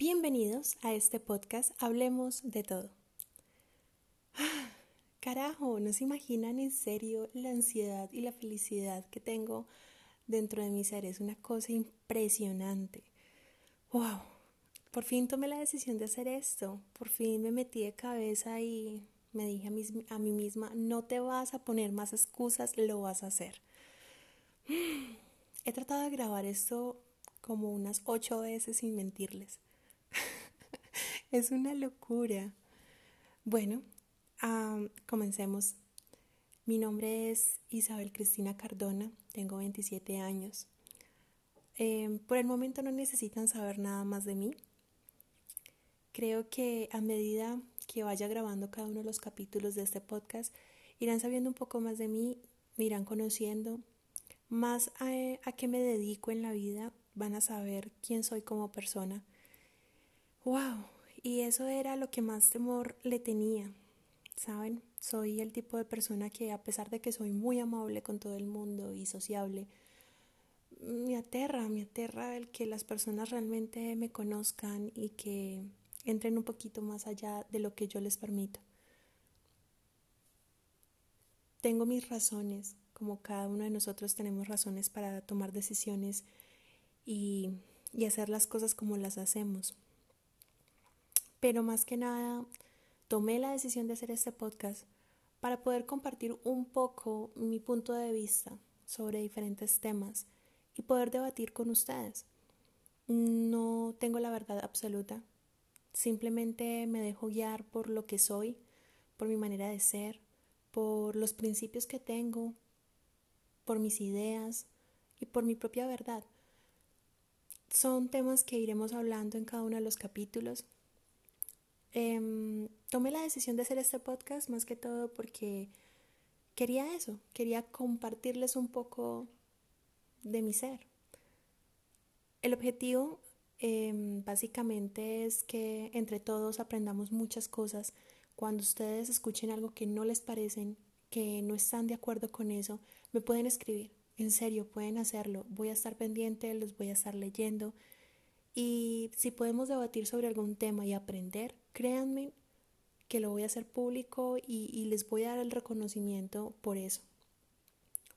Bienvenidos a este podcast Hablemos de todo. carajo, no se imaginan en serio la ansiedad y la felicidad que tengo dentro de mi ser. Es una cosa impresionante. ¡Wow! Por fin tomé la decisión de hacer esto. Por fin me metí de cabeza y me dije a mí, a mí misma, no te vas a poner más excusas, lo vas a hacer. He tratado de grabar esto como unas ocho veces sin mentirles. Es una locura. Bueno, comencemos. Mi nombre es Isabel Cristina Cardona, tengo 27 años. Em, por el momento no necesitan saber nada más de mí. Creo que a medida que vaya grabando cada uno de los capítulos de este podcast, irán sabiendo un poco más de mí, me irán conociendo, más a, a qué me dedico en la vida, van a saber quién soy como persona. ¡Wow! Y eso era lo que más temor le tenía, ¿saben? Soy el tipo de persona que a pesar de que soy muy amable con todo el mundo y sociable, me aterra, me aterra el que las personas realmente me conozcan y que entren un poquito más allá de lo que yo les permito. Tengo mis razones, como cada uno de nosotros tenemos razones para tomar decisiones y, y hacer las cosas como las hacemos. Pero más que nada, tomé la decisión de hacer este podcast para poder compartir un poco mi punto de vista sobre diferentes temas y poder debatir con ustedes. No tengo la verdad absoluta, Simplemente me dejo guiar por lo que soy, por mi manera de ser, por los principios que tengo, por mis ideas y por mi propia verdad. Son temas que iremos hablando en cada uno de los capítulos. Em, tomé la decisión de hacer este podcast más que todo porque quería eso, quería compartirles un poco de mi ser. El objetivo Em, básicamente es que entre todos aprendamos muchas cosas. Cuando ustedes escuchen algo que no les parecen, que no están de acuerdo con eso, me pueden escribir. En serio, pueden hacerlo. Voy a estar pendiente, los voy a estar leyendo. Y si podemos debatir sobre algún tema y aprender, créanme que lo voy a hacer público y, les voy a dar el reconocimiento por eso.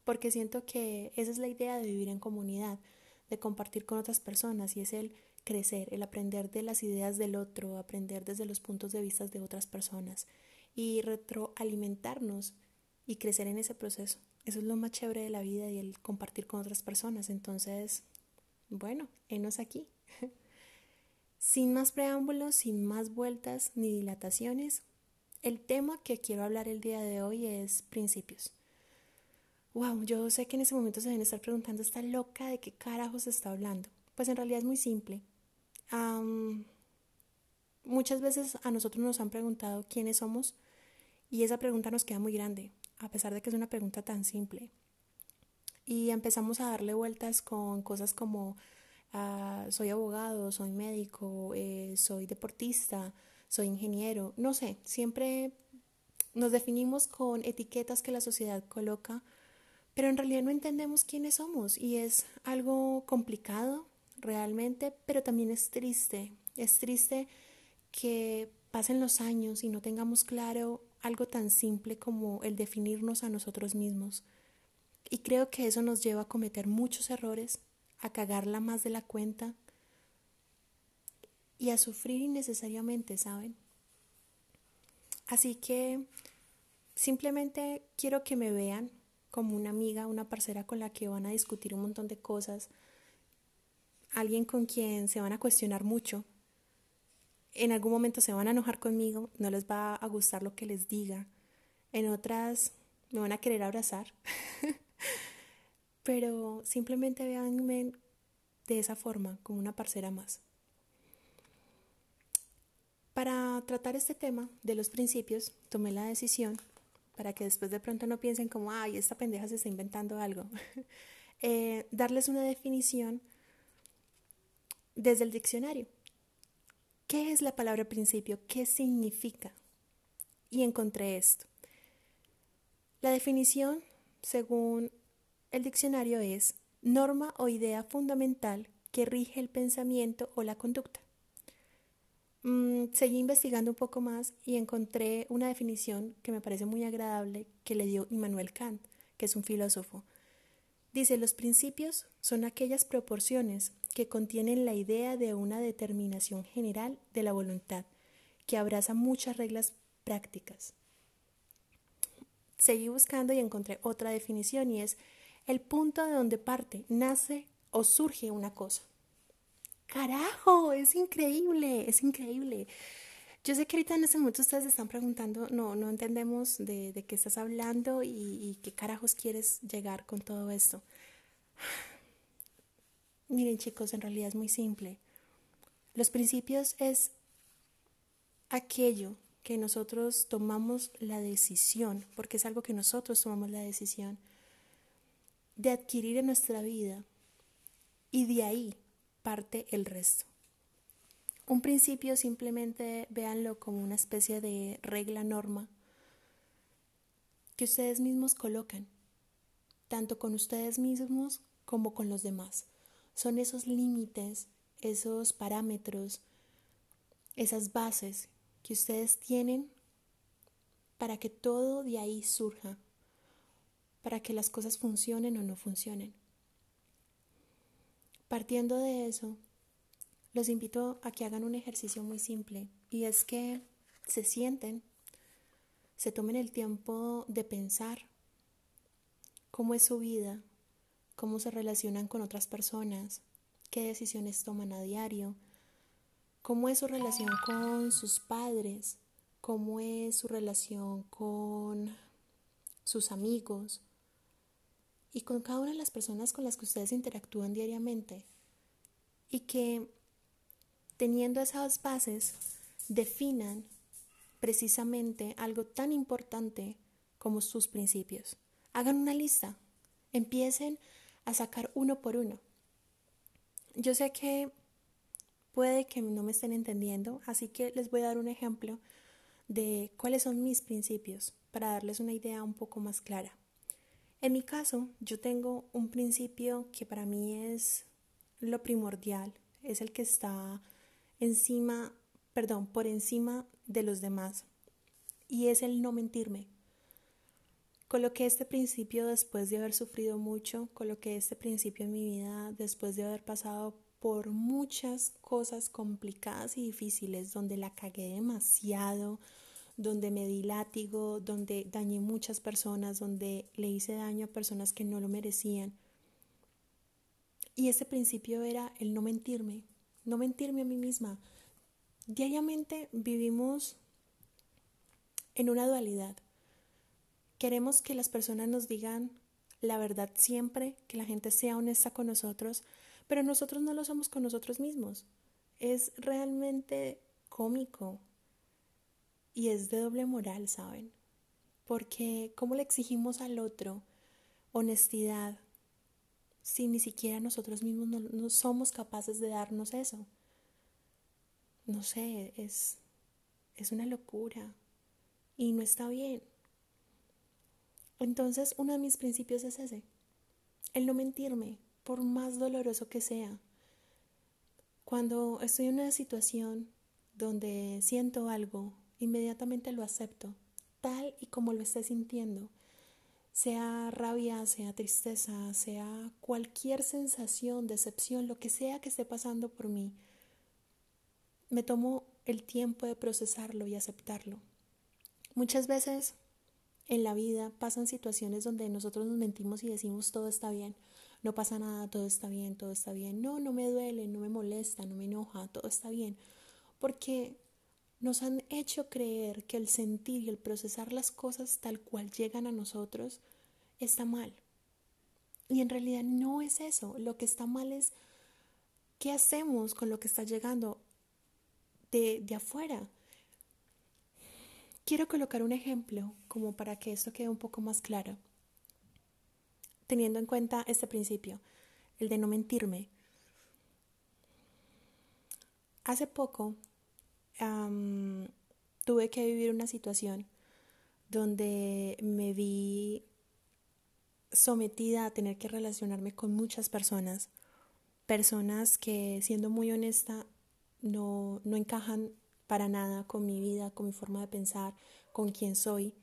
Porque siento que esa es la idea de vivir en comunidad, de compartir con otras personas y es el crecer, el aprender de las ideas del otro, aprender desde los puntos de vista de otras personas y retroalimentarnos y crecer en ese proceso. Eso es lo más chévere de la vida y el compartir con otras personas. Entonces, bueno, enos aquí. Sin más preámbulos, sin más vueltas ni dilataciones, el tema que quiero hablar el día de hoy es principios. Wow, yo sé que en ese momento se deben estar preguntando, ¿está loca de qué carajos está hablando? Pues en realidad es muy simple muchas veces a nosotros nos han preguntado quiénes somos y esa pregunta nos queda muy grande, a pesar de que es una pregunta tan simple. Y empezamos a darle vueltas con cosas como ah, soy abogado, soy médico, eh, soy deportista, soy ingeniero, no sé, siempre nos definimos con etiquetas que la sociedad coloca, pero en realidad no entendemos quiénes somos y es algo complicado realmente, pero también es triste. Es triste que pasen los años y no tengamos claro algo tan simple como el definirnos a nosotros mismos. Y creo que eso nos lleva a cometer muchos errores, a cagarla más de la cuenta y a sufrir innecesariamente, ¿saben? Así que simplemente quiero que me vean como una amiga, una parcera con la que van a discutir un montón de cosas, alguien con quien se van a cuestionar mucho. En algún momento se van a enojar conmigo, no les va a gustar lo que les diga. En otras me van a querer abrazar. Pero simplemente véanme de esa forma, como una parcera más. Para tratar este tema de los principios, tomé la decisión, para que después de pronto no piensen como, ay, esta pendeja se está inventando algo, eh, darles una definición desde el diccionario. ¿Qué es la palabra principio? ¿Qué significa? Y encontré esto. La definición, según el diccionario, es norma o idea fundamental que rige el pensamiento o la conducta. mm, seguí investigando un poco más y encontré una definición que me parece muy agradable que le dio Immanuel Kant, que es un filósofo. Dice, los principios son aquellas proporciones que contienen la idea de una determinación general de la voluntad, que abraza muchas reglas prácticas. Seguí buscando y encontré otra definición y es el punto de donde parte, nace o surge una cosa. Carajo, es increíble, es increíble. Yo sé que ahorita en este momento ustedes están preguntando, no, no entendemos de, qué estás hablando y, y qué carajos quieres llegar con todo esto. Miren chicos, en realidad es muy simple. Los principios es aquello que nosotros tomamos la decisión, porque es algo que nosotros tomamos la decisión de adquirir en nuestra vida y de ahí parte el resto. Un principio simplemente véanlo como una especie de regla norma que ustedes mismos colocan, tanto con ustedes mismos como con los demás. Son esos límites, esos parámetros, esas bases que ustedes tienen para que todo de ahí surja, para que las cosas funcionen o no funcionen. Partiendo de eso, los invito a que hagan un ejercicio muy simple y es que se sienten, se tomen el tiempo de pensar cómo es su vida, cómo se relacionan con otras personas, qué decisiones toman a diario, cómo es su relación con sus padres, cómo es su relación con sus amigos y con cada una de las personas con las que ustedes interactúan diariamente. Y que teniendo esas bases definan precisamente algo tan importante como sus principios. Hagan una lista, empiecen a sacar uno por uno. Yo sé que puede que no me estén entendiendo, así que les voy a dar un ejemplo de cuáles son mis principios para darles una idea un poco más clara. En mi caso, yo tengo un principio que para mí es lo primordial, es el que está encima, perdón, por encima de los demás, y es el no mentirme. Coloqué este principio después de haber sufrido mucho, coloqué este principio en mi vida después de haber pasado por muchas cosas complicadas y difíciles, donde la cagué demasiado, donde me di látigo, donde dañé muchas personas, donde le hice daño a personas que no lo merecían. Y ese principio era el no mentirme, no mentirme a mí misma. Diariamente vivimos en una dualidad. Queremos que las personas nos digan la verdad siempre, que la gente sea honesta con nosotros, pero nosotros no lo somos con nosotros mismos. Es realmente cómico y es de doble moral, ¿saben? Porque ¿cómo le exigimos al otro honestidad si ni siquiera nosotros mismos no, somos capaces de darnos eso? No sé, es, es una locura y no está bien. Entonces, uno de mis principios es ese, el no mentirme, por más doloroso que sea. Cuando estoy en una situación donde siento algo, inmediatamente lo acepto, tal y como lo esté sintiendo. Sea rabia, sea tristeza, sea cualquier sensación, decepción, lo que sea que esté pasando por mí, me tomo el tiempo de procesarlo y aceptarlo. Muchas veces en la vida pasan situaciones donde nosotros nos mentimos y decimos todo está bien, no pasa nada, todo está bien, todo está bien. No, no me duele, no me molesta, no me enoja, todo está bien. Porque nos han hecho creer que el sentir y el procesar las cosas tal cual llegan a nosotros está mal. Y en realidad no es eso. Lo que está mal es qué hacemos con lo que está llegando de, de afuera. Quiero colocar un ejemplo como para que esto quede un poco más claro teniendo en cuenta este principio, el de no mentirme. Hace poco tuve que vivir una situación donde me vi sometida a tener que relacionarme con muchas personas, personas que siendo muy honesta no, no encajan para nada con mi vida, con mi forma de pensar, con quién soy.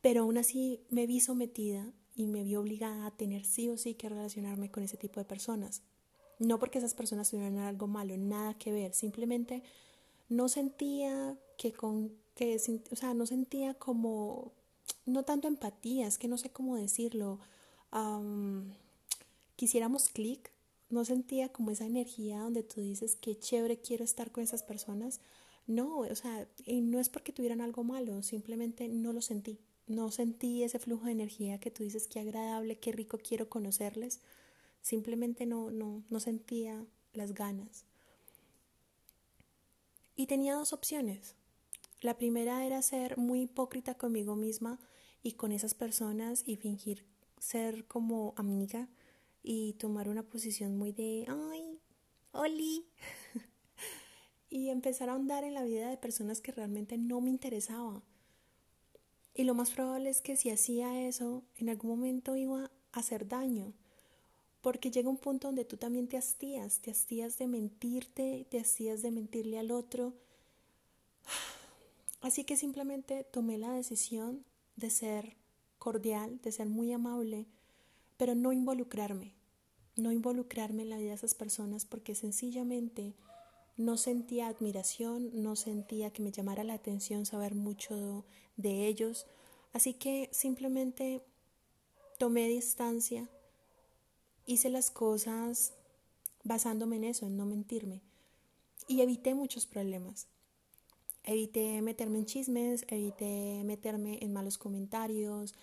Pero aún así me vi sometida y me vi obligada a tener sí o sí que relacionarme con ese tipo de personas. No porque esas personas tuvieran algo malo, nada que ver, simplemente no sentía que con que o sea, no sentía como no tanto empatía, es que no sé cómo decirlo. quisiéramos clic, no sentía como esa energía donde tú dices qué chévere quiero estar con esas personas. No, o sea, y no es porque tuvieran algo malo, simplemente no lo sentí. No sentí ese flujo de energía que tú dices qué agradable, qué rico quiero conocerles. Simplemente no, no, no sentía las ganas. Y tenía dos opciones. La primera era ser muy hipócrita conmigo misma y con esas personas y fingir ser como amiga y tomar una posición muy de, ay, Oli. y empezar a ahondar en la vida de personas que realmente no me interesaba. Y lo más probable es que si hacía eso, en algún momento iba a hacer daño. Porque llega un punto donde tú también te hastías, te hastías de mentirte, te hastías de mentirle al otro. Así que simplemente tomé la decisión de ser cordial, de ser muy amable, pero no involucrarme, no involucrarme en la vida de esas personas porque sencillamente no sentía admiración, no sentía que me llamara la atención saber mucho de ellos, así que simplemente tomé distancia, hice las cosas basándome en eso, en no mentirme, y evité muchos problemas. Evité meterme en chismes, evité meterme en malos comentarios,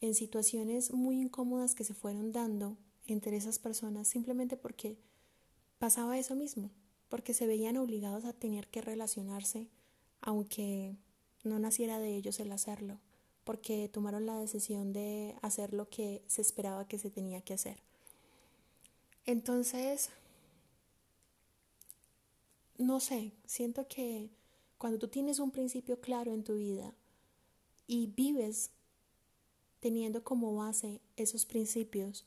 en situaciones muy incómodas que se fueron dando entre esas personas simplemente porque pasaba eso mismo, porque se veían obligados a tener que relacionarse aunque no naciera de ellos el hacerlo, porque tomaron la decisión de hacer lo que se esperaba que se tenía que hacer. Entonces, no sé, siento que cuando tú tienes un principio claro en tu vida y vives teniendo como base esos principios,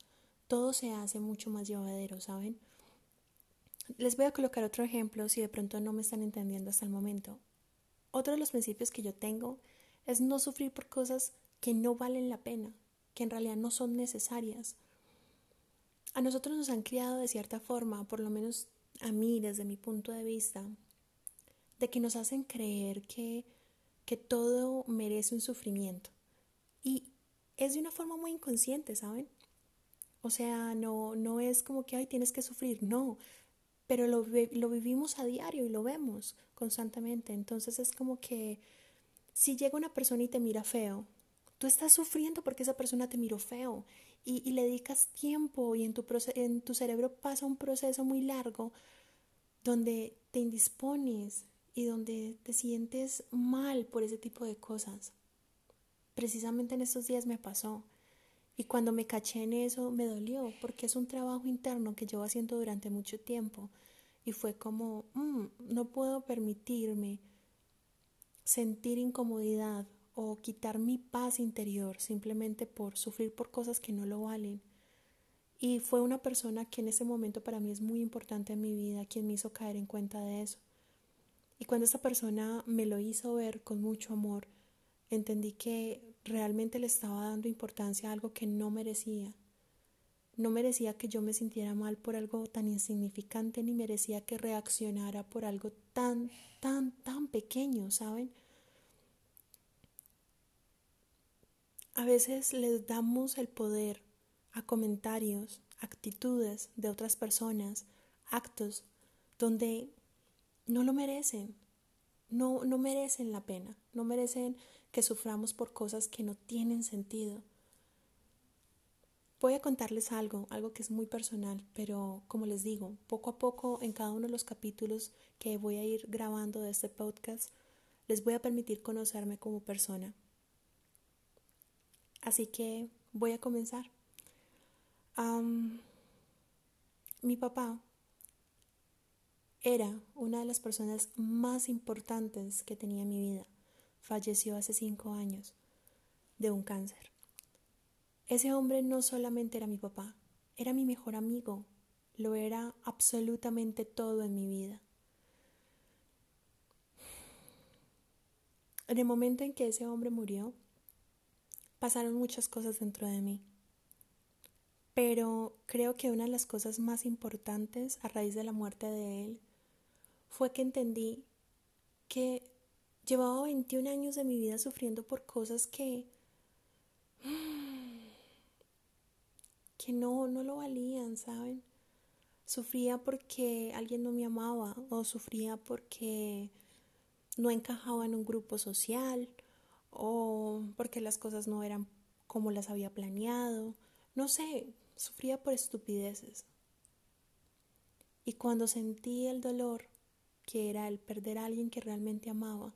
todo se hace mucho más llevadero, ¿saben? Les voy a colocar otro ejemplo si de pronto no me están entendiendo hasta el momento. Otro de los principios que yo tengo es no sufrir por cosas que no valen la pena, que en realidad no son necesarias. A nosotros nos han criado de cierta forma, por lo menos a mí desde mi punto de vista, de que nos hacen creer que, que todo merece un sufrimiento. Y es de una forma muy inconsciente, ¿saben? O sea, no, no es como que, ay, tienes que sufrir, no, pero lo, lo vivimos a diario y lo vemos constantemente. Entonces es como que si llega una persona y te mira feo, tú estás sufriendo porque esa persona te miró feo y, le dedicas tiempo y en tu, en tu cerebro pasa un proceso muy largo donde te indispones, y donde te sientes mal por ese tipo de cosas. Precisamente en estos días me pasó. Y cuando me caché en eso me dolió porque es un trabajo interno que llevo haciendo durante mucho tiempo. Y fue como, mm, no puedo permitirme sentir incomodidad o quitar mi paz interior simplemente por sufrir por cosas que no lo valen. Y fue una persona que en ese momento para mí es muy importante en mi vida quien me hizo caer en cuenta de eso. Y cuando esa persona me lo hizo ver con mucho amor, entendí que realmente le estaba dando importancia a algo que no merecía. No merecía que yo me sintiera mal por algo tan insignificante, ni merecía que reaccionara por algo tan, tan, tan pequeño, ¿saben? A veces les damos el poder a comentarios, actitudes de otras personas, actos, donde no lo merecen. No, no merecen la pena, no merecen que suframos por cosas que no tienen sentido. Voy a contarles algo, algo que es muy personal, pero como les digo, poco a poco en cada uno de los capítulos que voy a ir grabando de este podcast, les voy a permitir conocerme como persona. Así que voy a comenzar. mi papá era una de las personas más importantes que tenía en mi vida. Falleció hace cinco años de un cáncer. Ese hombre no solamente era mi papá, era mi mejor amigo, lo era absolutamente todo en mi vida. En el momento en que ese hombre murió, pasaron muchas cosas dentro de mí. Pero creo que una de las cosas más importantes a raíz de la muerte de él fue que entendí que llevaba 21 años de mi vida sufriendo por cosas que que no no lo valían, ¿saben? Sufría porque alguien no me amaba o sufría porque no encajaba en un grupo social o porque las cosas no eran como las había planeado. No sé, sufría por estupideces. Y cuando sentí el dolor, que era el perder a alguien que realmente amaba,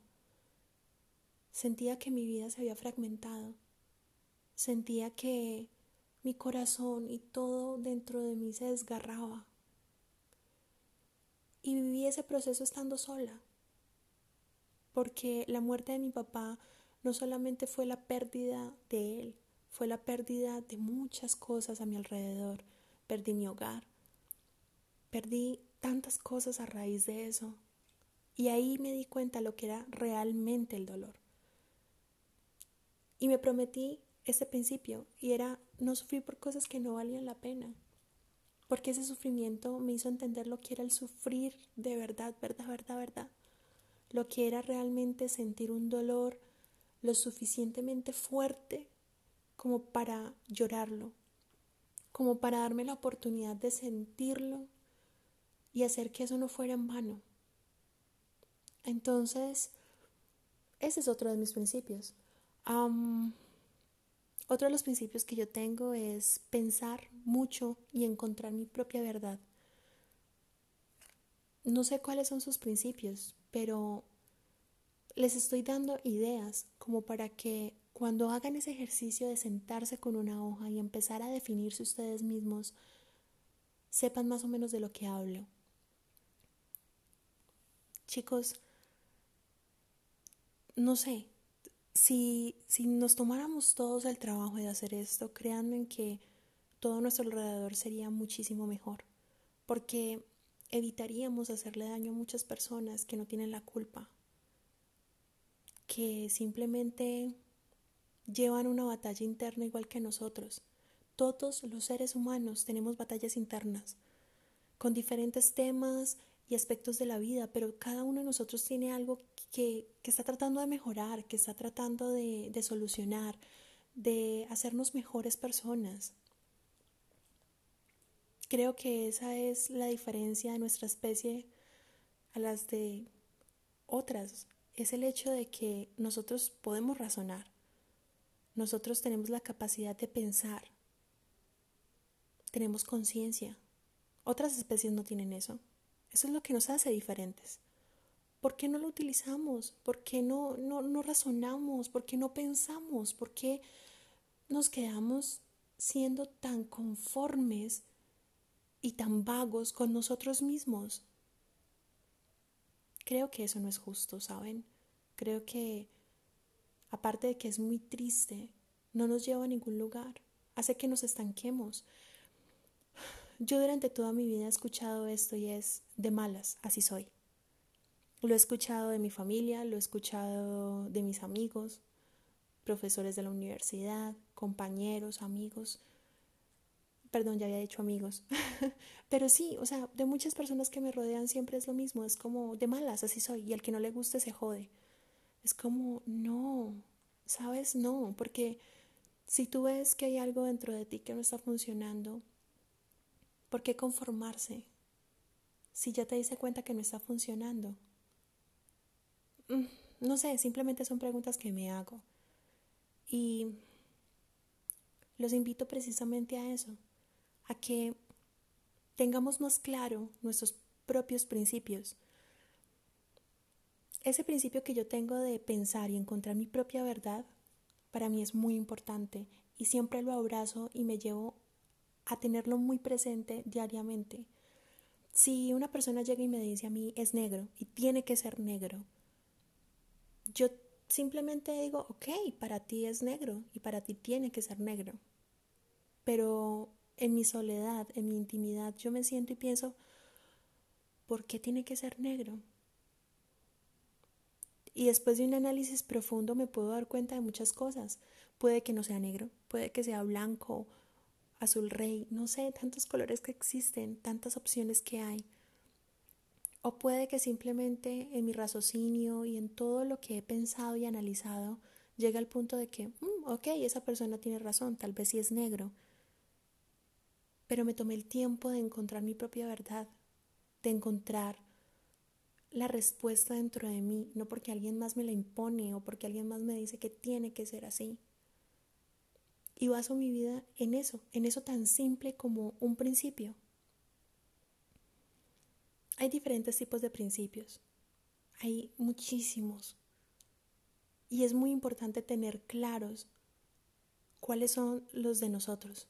sentía que mi vida se había fragmentado. Sentía que mi corazón y todo dentro de mí se desgarraba y viví ese proceso estando sola. Porque la muerte de mi papá no solamente fue la pérdida de él, fue la pérdida de muchas cosas a mi alrededor. Perdí mi hogar, perdí tantas cosas a raíz de eso. Y ahí me di cuenta lo que era realmente el dolor. Y me prometí ese principio y era no sufrir por cosas que no valían la pena porque ese sufrimiento me hizo entender lo que era el sufrir de verdad, verdad, verdad, verdad. Lo que era realmente sentir un dolor lo suficientemente fuerte como para llorarlo, como para darme la oportunidad de sentirlo y hacer que eso no fuera en vano. Entonces, ese es otro de mis principios. Otro de los principios que yo tengo es pensar mucho y encontrar mi propia verdad. No sé cuáles son sus principios, pero les estoy dando ideas como para que cuando hagan ese ejercicio de sentarse con una hoja y empezar a definirse ustedes mismos, sepan más o menos de lo que hablo. Chicos, no sé, si, si nos tomáramos todos el trabajo de hacer esto, créanme que todo nuestro alrededor sería muchísimo mejor, porque evitaríamos hacerle daño a muchas personas que no tienen la culpa, que simplemente llevan una batalla interna igual que nosotros. Todos los seres humanos tenemos batallas internas, con diferentes temas y aspectos de la vida, pero cada uno de nosotros tiene algo que, está tratando de mejorar, que está tratando de, de solucionar, de hacernos mejores personas. Creo que esa es la diferencia de nuestra especie a las de otras. Es el hecho de que nosotros podemos razonar. Nosotros tenemos la capacidad de pensar. Tenemos conciencia. Otras especies no tienen eso. Eso es lo que nos hace diferentes. ¿Por qué no lo utilizamos? ¿Por qué no, no, no razonamos? ¿Por qué no pensamos? ¿Por qué nos quedamos siendo tan conformes y tan vagos con nosotros mismos? Creo que eso no es justo, ¿saben? Creo que, aparte de que es muy triste, no nos lleva a ningún lugar, hace que nos estanquemos. Yo durante toda mi vida he escuchado esto y es de malas, así soy. Lo he escuchado de mi familia, lo he escuchado de mis amigos, profesores de la universidad, compañeros, amigos. Perdón, ya había dicho amigos. Pero sí, o sea, de muchas personas que me rodean siempre es lo mismo, es como de malas, así soy, y al que no le guste se jode. Es como, no, ¿sabes? No, porque si tú ves que hay algo dentro de ti que no está funcionando, ¿por qué conformarse? Si ya te diste cuenta que no está funcionando. Mm, no sé, simplemente son preguntas que me hago. Y los invito precisamente a eso, a que tengamos más claro nuestros propios principios. Ese principio que yo tengo de pensar y encontrar mi propia verdad, para mí es muy importante y siempre lo abrazo y me llevo a tenerlo muy presente diariamente. Si una persona llega y me dice a mí es negro y tiene que ser negro, yo simplemente digo, ok, para ti es negro y para ti tiene que ser negro. Pero en mi soledad, en mi intimidad, yo me siento y pienso, ¿por qué tiene que ser negro? Y después de un análisis profundo me puedo dar cuenta de muchas cosas. Puede que no sea negro, puede que sea blanco, azul rey, no sé, tantos colores que existen, tantas opciones que hay. O puede que simplemente en mi raciocinio y en todo lo que he pensado y analizado llegue al punto de que, mm, ok, esa persona tiene razón, tal vez sí es negro. Pero me tomé el tiempo de encontrar mi propia verdad, de encontrar la respuesta dentro de mí, no porque alguien más me la impone o porque alguien más me dice que tiene que ser así. Y baso mi vida en eso, en eso tan simple como un principio. Hay diferentes tipos de principios, hay muchísimos. Y es muy importante tener claros cuáles son los de nosotros,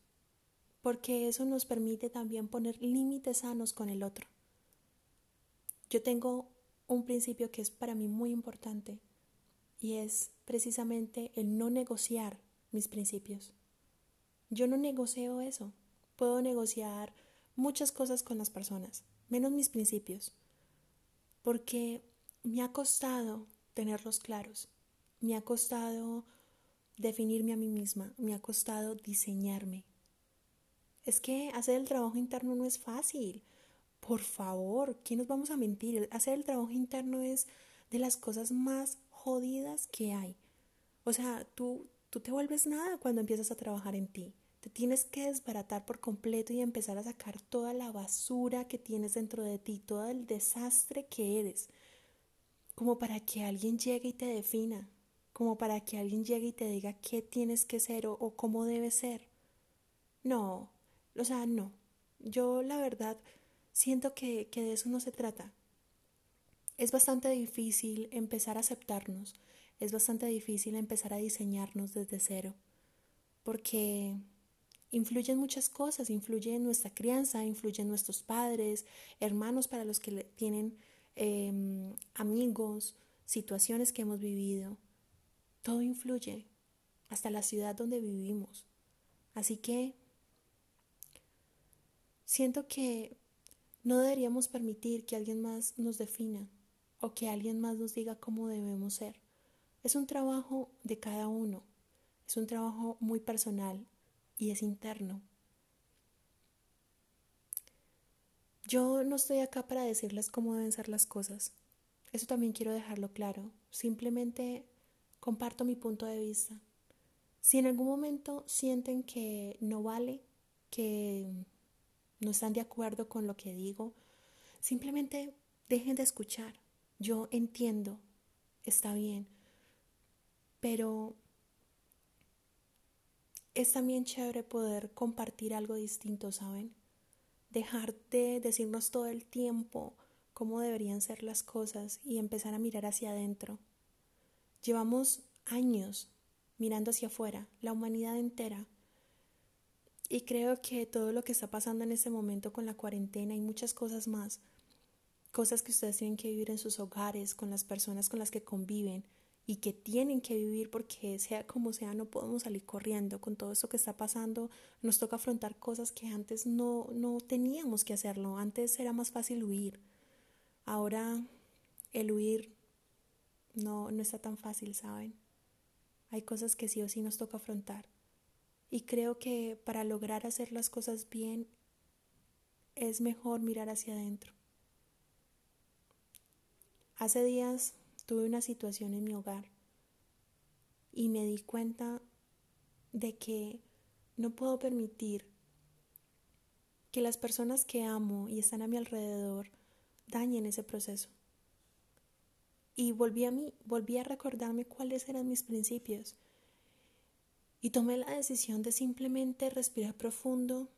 porque eso nos permite también poner límites sanos con el otro. Yo tengo un principio que es para mí muy importante y es precisamente el no negociar mis principios. Yo no negocio eso. Puedo negociar muchas cosas con las personas, menos mis principios, porque me ha costado tenerlos claros, me ha costado definirme a mí misma, me ha costado diseñarme. Es que hacer el trabajo interno no es fácil. Por favor, ¿quién nos vamos a mentir? Hacer el trabajo interno es de las cosas más jodidas que hay. O sea, tú, tú te vuelves nada cuando empiezas a trabajar en ti. Te tienes que desbaratar por completo y empezar a sacar toda la basura que tienes dentro de ti, todo el desastre que eres, como para que alguien llegue y te defina, como para que alguien llegue y te diga qué tienes que ser o, o cómo debes ser. No, o sea, no. Yo la verdad siento que, que de eso no se trata. Es bastante difícil empezar a aceptarnos, es bastante difícil empezar a diseñarnos desde cero, porque influyen muchas cosas, influye nuestra crianza, influye en nuestros padres, hermanos para los que tienen em, amigos, situaciones que hemos vivido. Todo influye, hasta la ciudad donde vivimos. Así que siento que no deberíamos permitir que alguien más nos defina o que alguien más nos diga cómo debemos ser. Es un trabajo de cada uno, es un trabajo muy personal, y es interno. Yo no estoy acá para decirles cómo deben ser las cosas. Eso también quiero dejarlo claro. Simplemente comparto mi punto de vista. Si en algún momento sienten que no vale, que no están de acuerdo con lo que digo, simplemente dejen de escuchar. Yo entiendo, está bien, pero es también chévere poder compartir algo distinto, ¿saben? Dejar de decirnos todo el tiempo cómo deberían ser las cosas y empezar a mirar hacia adentro. Llevamos años mirando hacia afuera, la humanidad entera. Y creo que todo lo que está pasando en este momento con la cuarentena y muchas cosas más, cosas que ustedes tienen que vivir en sus hogares, con las personas con las que conviven, y que tienen que vivir porque sea como sea no podemos salir corriendo. Con todo esto que está pasando nos toca afrontar cosas que antes no, no teníamos que hacerlo. Antes era más fácil huir. Ahora el huir no, no está tan fácil saben hay cosas que sí o sí nos toca afrontar y creo que para lograr hacer las cosas bien es mejor mirar hacia adentro hace días tuve una situación en mi hogar y me di cuenta de que no puedo permitir que las personas que amo y están a mi alrededor dañen ese proceso. Y volví a mí, volví a recordarme cuáles eran mis principios. Y tomé la decisión de simplemente respirar profundo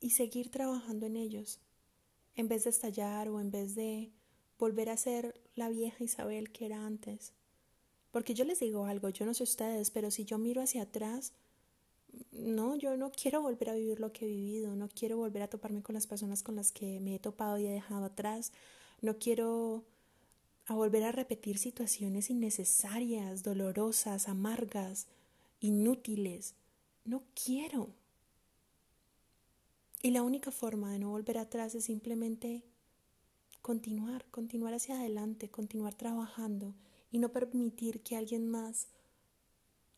y seguir trabajando en ellos, en vez de estallar o en vez de volver a ser la vieja Isabel que era antes. Porque yo les digo algo, yo no sé ustedes, pero si yo miro hacia atrás, no, yo no quiero volver a vivir lo que he vivido, no quiero volver a toparme con las personas con las que me he topado y he dejado atrás, no quiero volver a repetir situaciones innecesarias, dolorosas, amargas, inútiles. No quiero. Y la única forma de no volver atrás es simplemente continuar, continuar hacia adelante, continuar trabajando y no permitir que alguien más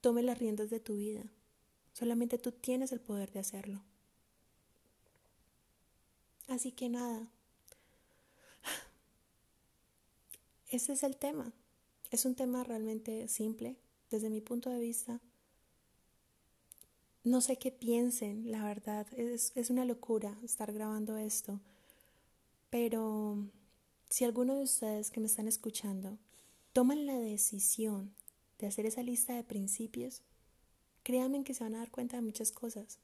tome las riendas de tu vida. Solamente tú tienes el poder de hacerlo. Así que nada, ese es el tema. Es un tema realmente simple desde mi punto de vista. No sé qué piensen, la verdad. Es, es una locura estar grabando esto. Pero si alguno de ustedes que me están escuchando toman la decisión de hacer esa lista de principios, créanme que se van a dar cuenta de muchas cosas.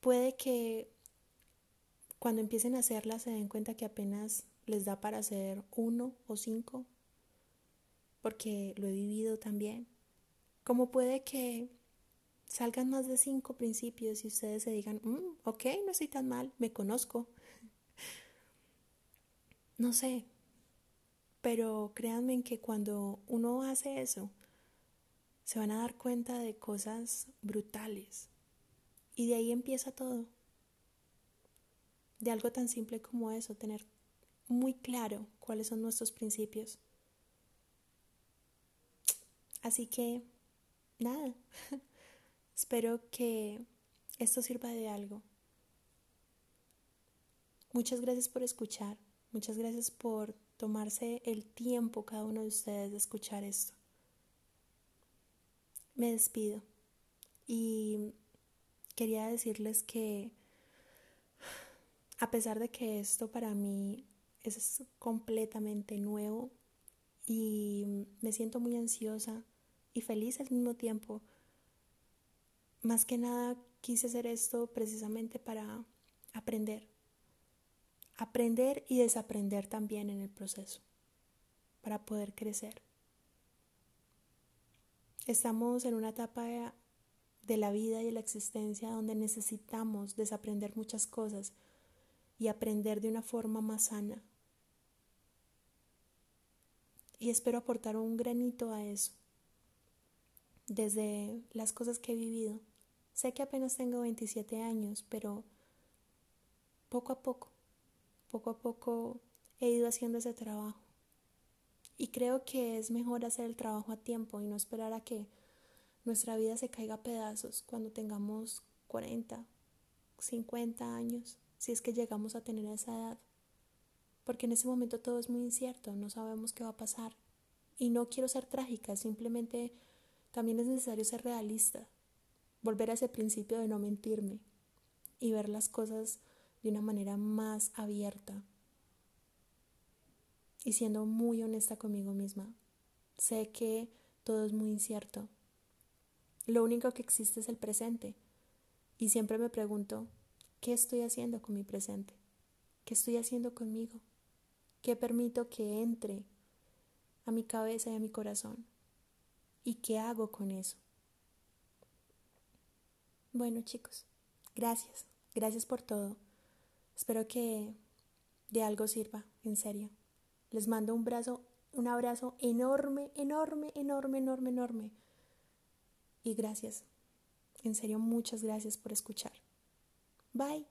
Puede que cuando empiecen a hacerla se den cuenta que apenas les da para hacer uno o cinco, porque lo he vivido también. Como puede que salgan más de cinco principios y ustedes se digan, mm, ok, no estoy tan mal, me conozco. No sé, pero créanme que cuando uno hace eso, se van a dar cuenta de cosas brutales. Y de ahí empieza todo de algo tan simple como eso, tener muy claro cuáles son nuestros principios. Así que, nada, espero que esto sirva de algo. Muchas gracias por escuchar, muchas gracias por tomarse el tiempo cada uno de ustedes de escuchar esto. Me despido y quería decirles que a pesar de que esto para mí es completamente nuevo y me siento muy ansiosa y feliz al mismo tiempo, más que nada quise hacer esto precisamente para aprender. Aprender y desaprender también en el proceso, para poder crecer. Estamos en una etapa de la vida y de la existencia donde necesitamos desaprender muchas cosas y aprender de una forma más sana. Y espero aportar un granito a eso, desde las cosas que he vivido. Sé que apenas tengo 27 años, pero poco a poco, poco a poco he ido haciendo ese trabajo. Y creo que es mejor hacer el trabajo a tiempo y no esperar a que nuestra vida se caiga a pedazos cuando tengamos 40, 50 años si es que llegamos a tener esa edad. Porque en ese momento todo es muy incierto, no sabemos qué va a pasar. Y no quiero ser trágica, simplemente también es necesario ser realista, volver a ese principio de no mentirme y ver las cosas de una manera más abierta y siendo muy honesta conmigo misma. Sé que todo es muy incierto. Lo único que existe es el presente. Y siempre me pregunto, ¿Qué estoy haciendo con mi presente? ¿Qué estoy haciendo conmigo? ¿Qué permito que entre a mi cabeza y a mi corazón? ¿Y qué hago con eso? Bueno chicos, gracias, gracias por todo. Espero que de algo sirva, en serio. Les mando un brazo, un abrazo enorme, enorme, enorme, enorme, enorme. Y gracias. En serio, muchas gracias por escuchar. Bye.